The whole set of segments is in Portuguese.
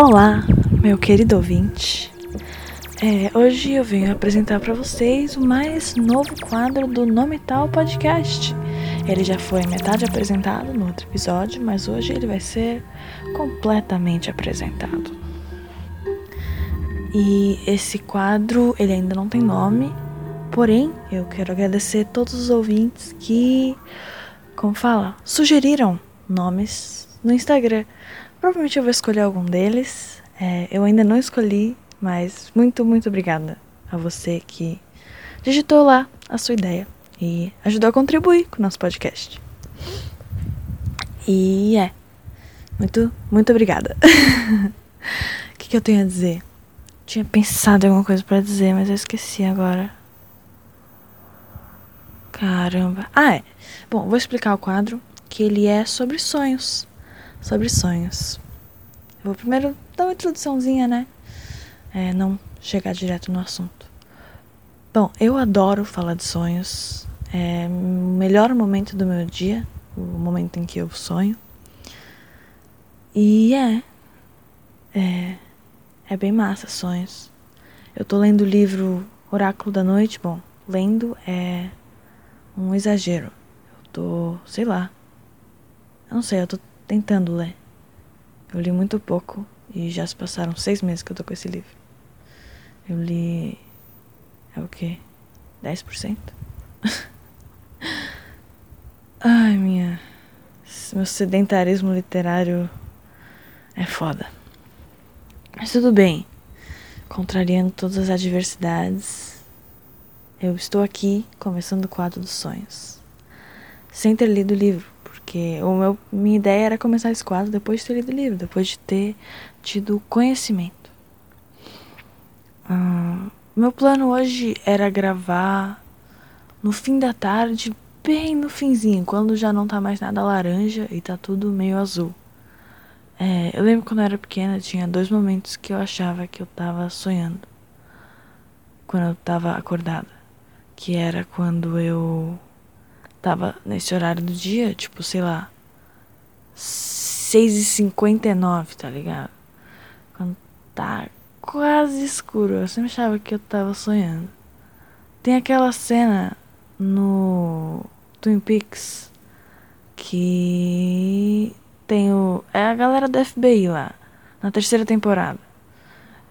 Olá, meu querido ouvinte. É, hoje eu venho apresentar para vocês o mais novo quadro do Nome Tal Podcast. Ele já foi metade apresentado no outro episódio, mas hoje ele vai ser completamente apresentado. E esse quadro, ele ainda não tem nome, porém, eu quero agradecer todos os ouvintes que, como fala, sugeriram nomes no Instagram. Provavelmente eu vou escolher algum deles. É, eu ainda não escolhi, mas muito, muito obrigada a você que digitou lá a sua ideia e ajudou a contribuir com o nosso podcast. E é. Muito, muito obrigada. O que, que eu tenho a dizer? Tinha pensado em alguma coisa para dizer, mas eu esqueci agora. Caramba. Ah, é. Bom, vou explicar o quadro, que ele é sobre sonhos. Sobre sonhos. Eu vou primeiro dar uma introduçãozinha, né? É, não chegar direto no assunto. Bom, eu adoro falar de sonhos. É o melhor momento do meu dia, o momento em que eu sonho. E é. É. É bem massa sonhos. Eu tô lendo o livro Oráculo da Noite. Bom, lendo é um exagero. Eu tô, sei lá. Eu não sei, eu tô tentando ler. Eu li muito pouco e já se passaram seis meses que eu tô com esse livro. Eu li. É o quê? 10%? Ai, minha. Meu sedentarismo literário é foda. Mas tudo bem. Contrariando todas as adversidades, eu estou aqui começando o quadro dos sonhos. Sem ter lido o livro, porque o meu, minha ideia era começar esse quadro depois de ter lido o livro, depois de ter tido conhecimento. Hum, meu plano hoje era gravar no fim da tarde, bem no finzinho, quando já não tá mais nada laranja e tá tudo meio azul. É, eu lembro quando eu era pequena, tinha dois momentos que eu achava que eu tava sonhando. Quando eu tava acordada. Que era quando eu tava nesse horário do dia, tipo, sei lá, 6h59, tá ligado? Quando tá quase escuro. Eu sempre achava que eu tava sonhando. Tem aquela cena no Twin Peaks que tem o. É a galera do FBI lá, na terceira temporada.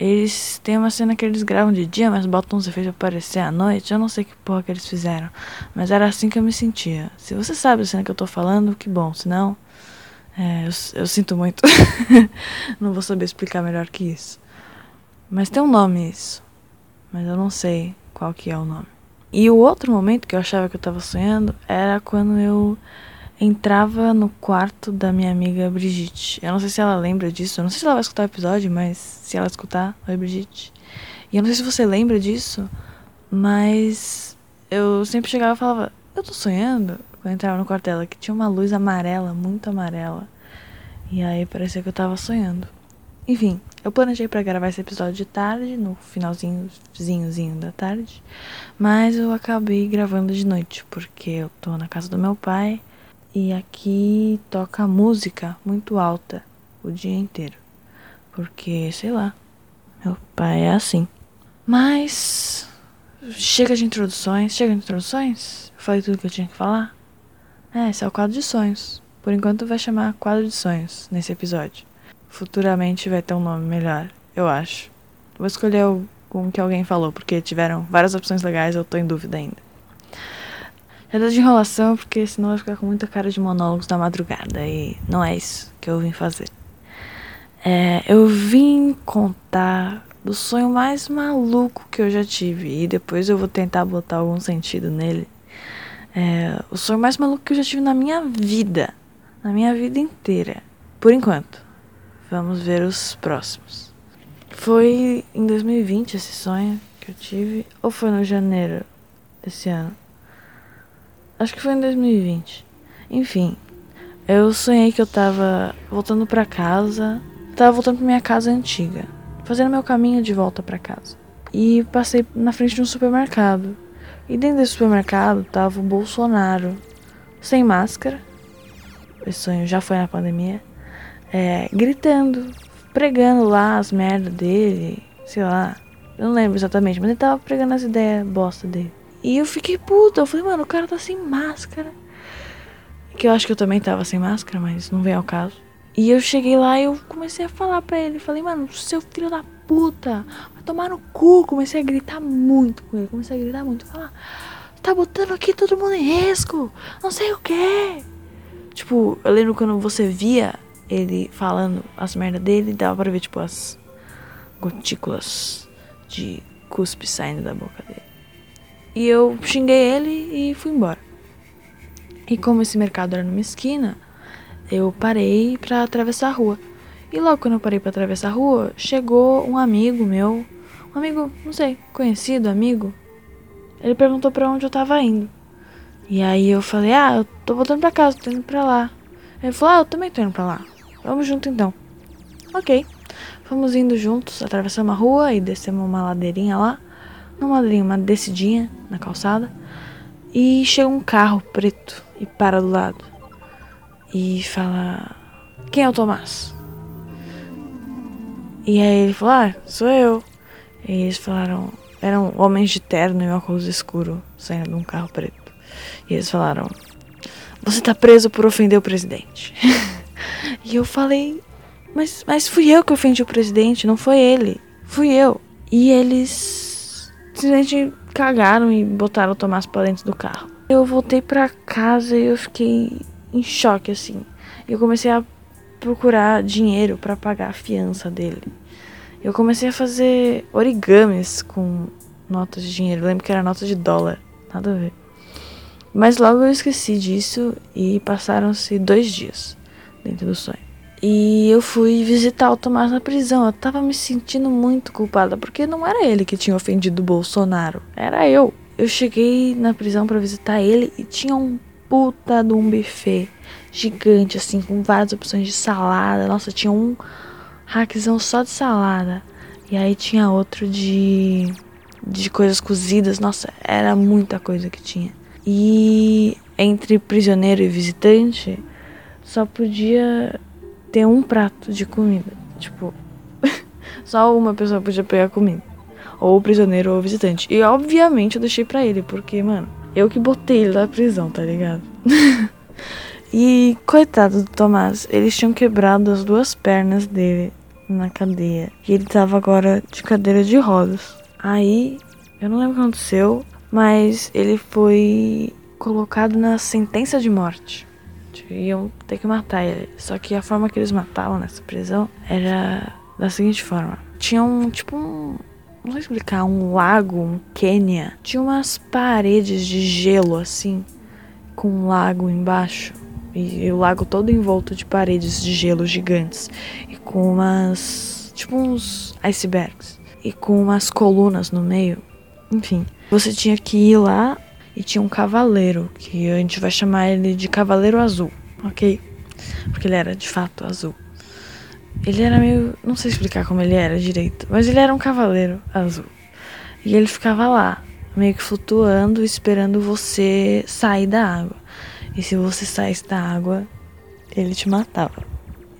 Eles têm uma cena que eles gravam de dia, mas botam uns efeitos pra aparecer à noite. Eu não sei que porra que eles fizeram. Mas era assim que eu me sentia. Se você sabe a cena que eu tô falando, que bom. Se não, é, eu, eu sinto muito. não vou saber explicar melhor que isso. Mas tem um nome isso. Mas eu não sei qual que é o nome. E o outro momento que eu achava que eu tava sonhando era quando eu entrava no quarto da minha amiga Brigitte. Eu não sei se ela lembra disso, eu não sei se ela vai escutar o episódio, mas se ela escutar, oi Brigitte. E eu não sei se você lembra disso, mas eu sempre chegava e falava, eu tô sonhando, quando eu entrava no quarto dela, que tinha uma luz amarela, muito amarela. E aí parecia que eu tava sonhando. Enfim, eu planejei para gravar esse episódio de tarde, no finalzinhozinho da tarde, mas eu acabei gravando de noite, porque eu tô na casa do meu pai e aqui toca música muito alta o dia inteiro. Porque, sei lá, meu pai é assim. Mas chega de introduções. Chega de introduções? Falei tudo que eu tinha que falar? É, esse é o quadro de sonhos. Por enquanto vai chamar quadro de sonhos nesse episódio. Futuramente vai ter um nome melhor, eu acho. Vou escolher o que alguém falou, porque tiveram várias opções legais, eu tô em dúvida ainda. É de enrolação, porque senão vai ficar com muita cara de monólogos da madrugada. E não é isso que eu vim fazer. É, eu vim contar do sonho mais maluco que eu já tive. E depois eu vou tentar botar algum sentido nele. É, o sonho mais maluco que eu já tive na minha vida. Na minha vida inteira. Por enquanto. Vamos ver os próximos. Foi em 2020 esse sonho que eu tive. Ou foi no janeiro desse ano? Acho que foi em 2020. Enfim, eu sonhei que eu tava voltando para casa. Tava voltando pra minha casa antiga. fazendo meu caminho de volta para casa. E passei na frente de um supermercado. E dentro desse supermercado tava o Bolsonaro, sem máscara. Esse sonho já foi na pandemia. É, gritando, pregando lá as merdas dele, sei lá. Eu não lembro exatamente, mas ele tava pregando as ideias bosta dele. E eu fiquei puta. Eu falei, mano, o cara tá sem máscara. Que eu acho que eu também tava sem máscara, mas não vem ao caso. E eu cheguei lá e eu comecei a falar pra ele. Falei, mano, seu filho da puta, vai tomar no cu. Comecei a gritar muito com ele. Comecei a gritar muito. Falar, tá botando aqui todo mundo em risco. Não sei o que. Tipo, eu lembro quando você via ele falando as merdas dele, dava pra ver, tipo, as gotículas de cuspe saindo da boca dele. E eu xinguei ele e fui embora. E como esse mercado era numa esquina, eu parei para atravessar a rua. E logo quando eu parei para atravessar a rua, chegou um amigo meu, um amigo, não sei, conhecido, amigo. Ele perguntou para onde eu tava indo. E aí eu falei: "Ah, eu tô voltando para casa, tô indo para lá". Ele falou: "Ah, eu também tô indo para lá. Vamos junto então". OK. Fomos indo juntos, atravessamos a rua e descemos uma ladeirinha lá. Não uma ladeirinha, uma descidinha na calçada. E chega um carro preto e para do lado. E fala: Quem é o Tomás? E aí ele falou: Ah, sou eu. E eles falaram: Eram homens de terno e óculos escuro saindo de um carro preto. E eles falaram: Você tá preso por ofender o presidente. e eu falei: mas, mas fui eu que ofendi o presidente, não foi ele. Fui eu. E eles simplesmente cagaram e botaram o Tomás pra dentro do carro. Eu voltei pra casa e eu fiquei em choque, assim. Eu comecei a procurar dinheiro para pagar a fiança dele. Eu comecei a fazer origamis com notas de dinheiro. Eu lembro que era nota de dólar. Nada a ver. Mas logo eu esqueci disso e passaram-se dois dias dentro do sonho. E eu fui visitar o Tomás na prisão. Eu tava me sentindo muito culpada, porque não era ele que tinha ofendido o Bolsonaro, era eu. Eu cheguei na prisão para visitar ele e tinha um puta de um buffet gigante, assim, com várias opções de salada. Nossa, tinha um rackzão só de salada. E aí tinha outro de, de coisas cozidas. Nossa, era muita coisa que tinha. E entre prisioneiro e visitante, só podia ter um prato de comida. Tipo, só uma pessoa podia pegar comida. Ou prisioneiro ou visitante. E obviamente eu deixei pra ele, porque, mano, eu que botei ele na prisão, tá ligado? e coitado do Tomás, eles tinham quebrado as duas pernas dele na cadeia. E ele tava agora de cadeira de rodas. Aí, eu não lembro o que aconteceu, mas ele foi colocado na sentença de morte iam ter que matar ele. Só que a forma que eles matavam nessa prisão era da seguinte forma: tinha um tipo um. Não sei explicar, um lago, um Quênia. Tinha umas paredes de gelo assim, com um lago embaixo. E, e o lago todo envolto de paredes de gelo gigantes. E com umas. Tipo uns icebergs. E com umas colunas no meio. Enfim, você tinha que ir lá e tinha um cavaleiro, que a gente vai chamar ele de Cavaleiro Azul, ok? Porque ele era de fato azul. Ele era meio. Não sei explicar como ele era direito, mas ele era um cavaleiro azul. E ele ficava lá, meio que flutuando, esperando você sair da água. E se você saísse da água, ele te matava.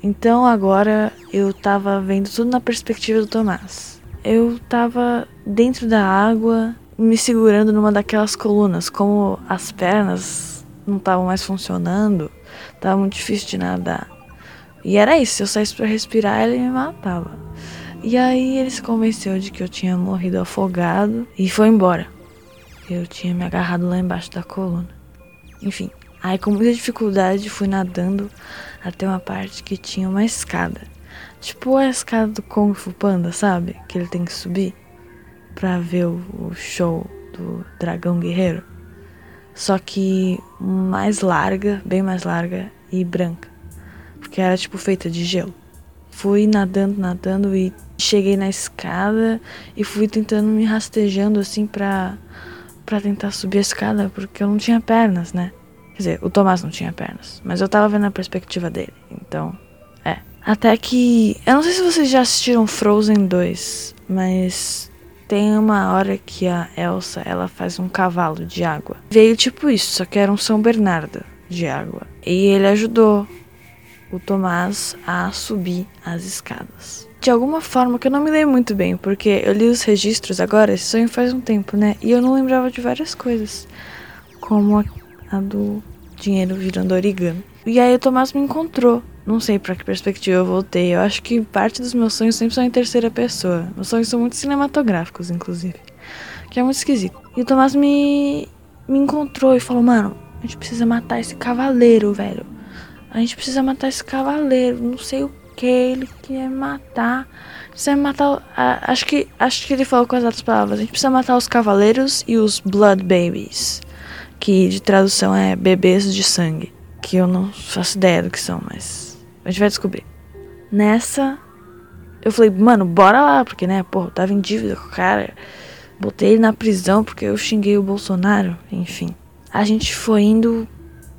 Então agora eu tava vendo tudo na perspectiva do Tomás. Eu tava dentro da água, me segurando numa daquelas colunas, como as pernas não estavam mais funcionando, tava muito difícil de nadar. E era isso, se eu saísse para respirar, ele me matava. E aí ele se convenceu de que eu tinha morrido afogado e foi embora. Eu tinha me agarrado lá embaixo da coluna. Enfim, aí com muita dificuldade fui nadando até uma parte que tinha uma escada. Tipo a escada do Kung Fu Panda, sabe? Que ele tem que subir pra ver o, show do Dragão Guerreiro. Só que mais larga, bem mais larga e branca. Porque era tipo feita de gelo. Fui nadando, nadando e cheguei na escada e fui tentando me rastejando assim pra, pra tentar subir a escada, porque eu não tinha pernas, né? Quer dizer, o Tomás não tinha pernas, mas eu tava vendo a perspectiva dele, então, é. Até que. Eu não sei se vocês já assistiram Frozen 2, mas tem uma hora que a Elsa ela faz um cavalo de água. Veio tipo isso, só que era um São Bernardo de água. E ele ajudou o Tomás a subir as escadas. De alguma forma que eu não me lembro muito bem, porque eu li os registros agora, esse sonho faz um tempo, né? E eu não lembrava de várias coisas, como a, do dinheiro virando origami. E aí o Tomás me encontrou. Não sei para que perspectiva eu voltei. Eu acho que parte dos meus sonhos sempre são em terceira pessoa. Meus sonhos são muito cinematográficos, inclusive. Que é muito esquisito. E o Tomás me, me encontrou e falou: Mano, a gente precisa matar esse cavaleiro, velho. A gente precisa matar esse cavaleiro. Não sei o que ele quer matar. Precisa matar. acho, que, acho que ele falou com as outras palavras. A gente precisa matar os cavaleiros e os Blood Babies. Que de tradução é bebês de sangue. Que eu não faço ideia do que são, mas a gente vai descobrir. Nessa, eu falei, mano, bora lá, porque, né, eu tava em dívida com o cara. Botei ele na prisão porque eu xinguei o Bolsonaro, enfim. A gente foi indo.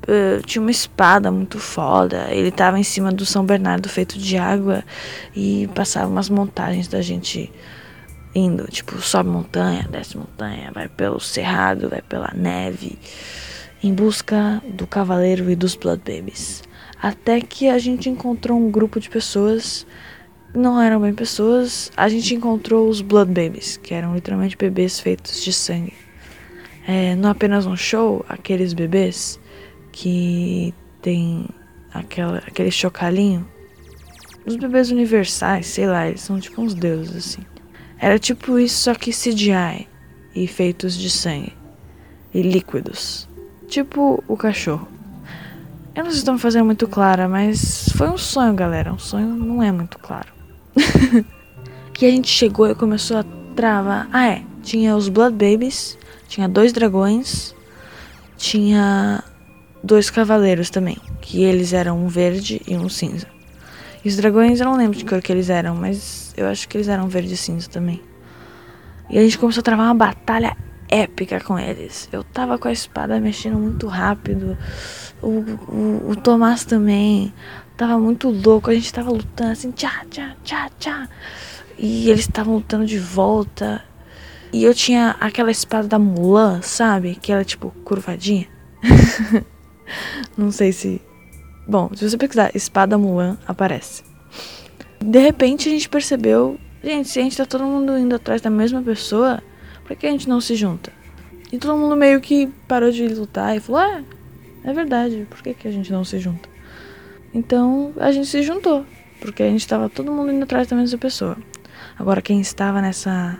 Uh, tinha uma espada muito foda. Ele tava em cima do São Bernardo feito de água e passava umas montagens da gente indo, tipo, sobe montanha, desce montanha, vai pelo cerrado, vai pela neve, em busca do cavaleiro e dos Blood Babies. Até que a gente encontrou um grupo de pessoas, não eram bem pessoas, a gente encontrou os Blood Babies, que eram literalmente bebês feitos de sangue. É, não apenas um show, aqueles bebês que tem aquela, aquele chocalhinho. Os bebês universais, sei lá, eles são tipo uns deuses assim. Era tipo isso, só que CGI e feitos de sangue e líquidos. Tipo o cachorro. Eu não sei se me fazendo muito clara, mas foi um sonho, galera. Um sonho não é muito claro. e a gente chegou e começou a travar. Ah, é. Tinha os Blood Babies, tinha dois dragões, tinha dois cavaleiros também, que eles eram um verde e um cinza. E os dragões eu não lembro de cor que eles eram, mas eu acho que eles eram verde e cinza também. E a gente começou a travar uma batalha épica com eles. Eu tava com a espada mexendo muito rápido. O, o, o Tomás também tava muito louco. A gente tava lutando assim, tchá, tchá, tchá, tchá. E eles estavam lutando de volta. E eu tinha aquela espada da Mulan, sabe? Que ela é tipo curvadinha. Não sei se. Bom, se você pesquisar espada Mulan, aparece. De repente a gente percebeu. Gente, se a gente tá todo mundo indo atrás da mesma pessoa, por que a gente não se junta? E todo mundo meio que parou de lutar e falou: Ah, é verdade, por que, que a gente não se junta? Então a gente se juntou, porque a gente estava todo mundo indo atrás da mesma pessoa. Agora quem estava nessa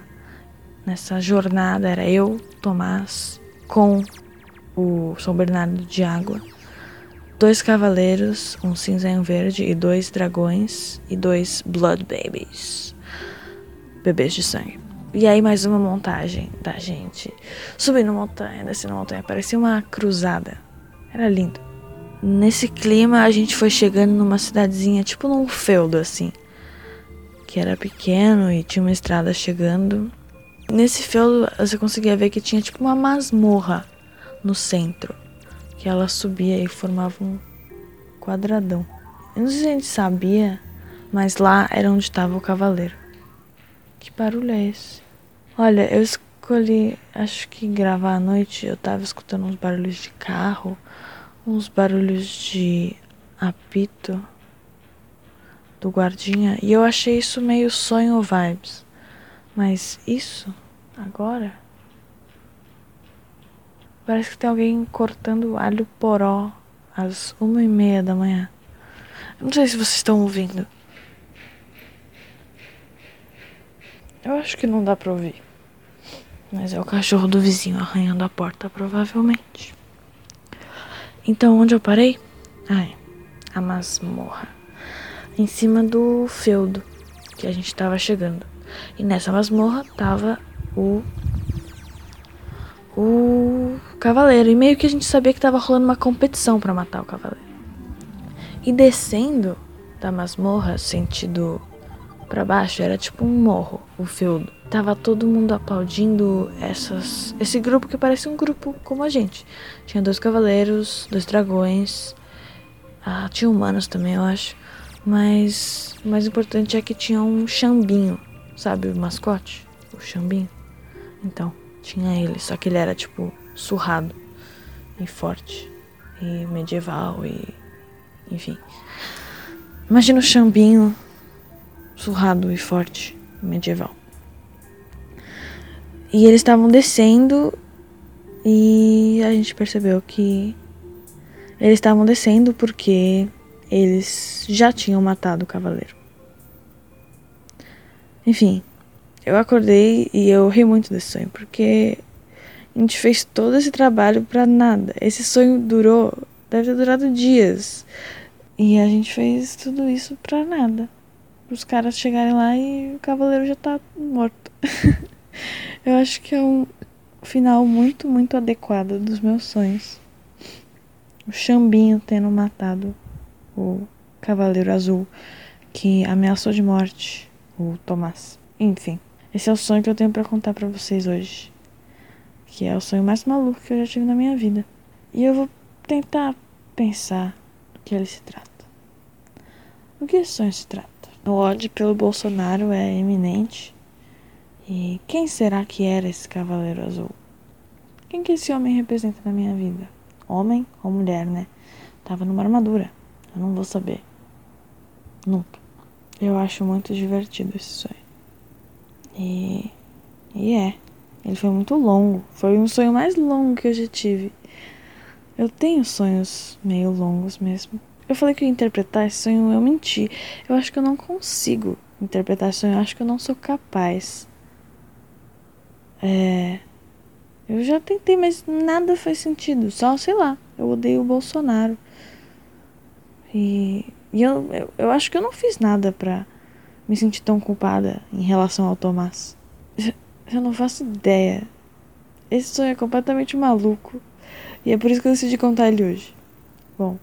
nessa jornada era eu, Tomás, com o São Bernardo de Água, dois cavaleiros, um cinza e um verde, e dois dragões e dois Blood Babies, bebês de sangue. E aí mais uma montagem da gente subindo montanha, descendo montanha, parecia uma cruzada. Era lindo. Nesse clima a gente foi chegando numa cidadezinha, tipo num feudo assim, que era pequeno e tinha uma estrada chegando. Nesse feudo você conseguia ver que tinha tipo uma masmorra no centro, que ela subia e formava um quadradão. Eu não sei se a gente sabia, mas lá era onde estava o cavaleiro. Que barulho é esse? Olha, eu escolhi, acho que gravar à noite. Eu tava escutando uns barulhos de carro, uns barulhos de apito do guardinha e eu achei isso meio sonho vibes. Mas isso agora parece que tem alguém cortando alho poró às uma e meia da manhã. Não sei se vocês estão ouvindo. Eu acho que não dá pra ouvir. Mas é o cachorro do vizinho arranhando a porta, provavelmente. Então, onde eu parei? Ai, a masmorra. Em cima do feudo que a gente tava chegando. E nessa masmorra tava o. O cavaleiro. E meio que a gente sabia que tava rolando uma competição para matar o cavaleiro. E descendo da masmorra, sentido para baixo era tipo um morro, o feudo. Tava todo mundo aplaudindo essas, esse grupo que parece um grupo como a gente. Tinha dois cavaleiros, dois dragões, ah, tinha humanos também, eu acho. Mas o mais importante é que tinha um chambinho, sabe o mascote? O chambinho. Então, tinha ele, só que ele era tipo surrado e forte e medieval e enfim. Imagina o chambinho surrado e forte, medieval. E eles estavam descendo e a gente percebeu que eles estavam descendo porque eles já tinham matado o cavaleiro. Enfim, eu acordei e eu ri muito desse sonho, porque a gente fez todo esse trabalho para nada. Esse sonho durou, deve ter durado dias. E a gente fez tudo isso pra nada. Os caras chegarem lá e o cavaleiro já tá morto. eu acho que é um final muito, muito adequado dos meus sonhos. O Xambinho tendo matado o Cavaleiro Azul que ameaçou de morte o Tomás. Enfim, esse é o sonho que eu tenho para contar para vocês hoje. Que é o sonho mais maluco que eu já tive na minha vida. E eu vou tentar pensar do que ele se trata. O que esse sonho se trata? O ódio pelo Bolsonaro é eminente. E quem será que era esse Cavaleiro Azul? Quem que esse homem representa na minha vida? Homem ou mulher, né? Tava numa armadura. Eu não vou saber. Nunca. Eu acho muito divertido esse sonho. E. E é. Ele foi muito longo. Foi um sonho mais longo que eu já tive. Eu tenho sonhos meio longos mesmo. Eu falei que ia interpretar esse sonho, eu menti. Eu acho que eu não consigo interpretar esse sonho. Eu acho que eu não sou capaz. É. Eu já tentei, mas nada faz sentido. Só, sei lá, eu odeio o Bolsonaro. E, e eu, eu, eu, acho que eu não fiz nada pra me sentir tão culpada em relação ao Tomás. Eu não faço ideia. Esse sonho é completamente maluco. E é por isso que eu decidi contar ele hoje. Bom,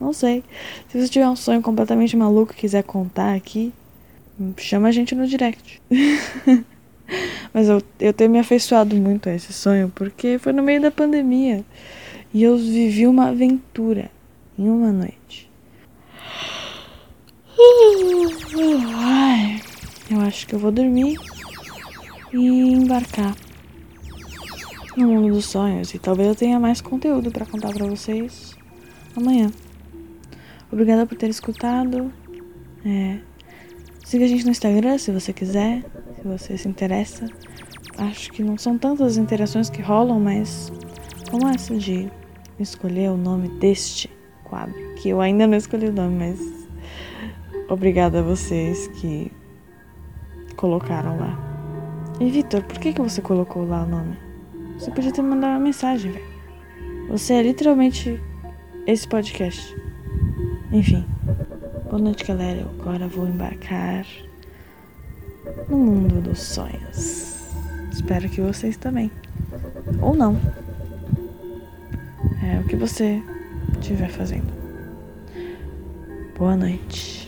não sei. Se você tiver um sonho completamente maluco e quiser contar aqui, chama a gente no direct. Mas eu, eu tenho me afeiçoado muito a esse sonho porque foi no meio da pandemia. E eu vivi uma aventura em uma noite. Eu acho que eu vou dormir e embarcar no mundo dos sonhos. E talvez eu tenha mais conteúdo para contar para vocês amanhã. Obrigada por ter escutado. É, siga a gente no Instagram se você quiser, se você se interessa. Acho que não são tantas interações que rolam, mas como essa de escolher o nome deste quadro, que eu ainda não escolhi o nome, mas Obrigada a vocês que colocaram lá. E Vitor, por que, que você colocou lá o nome? Você podia ter mandado uma mensagem, velho. Você é literalmente esse podcast. Enfim. Boa noite, galera. Eu agora vou embarcar no mundo dos sonhos. Espero que vocês também. Ou não. É o que você estiver fazendo. Boa noite.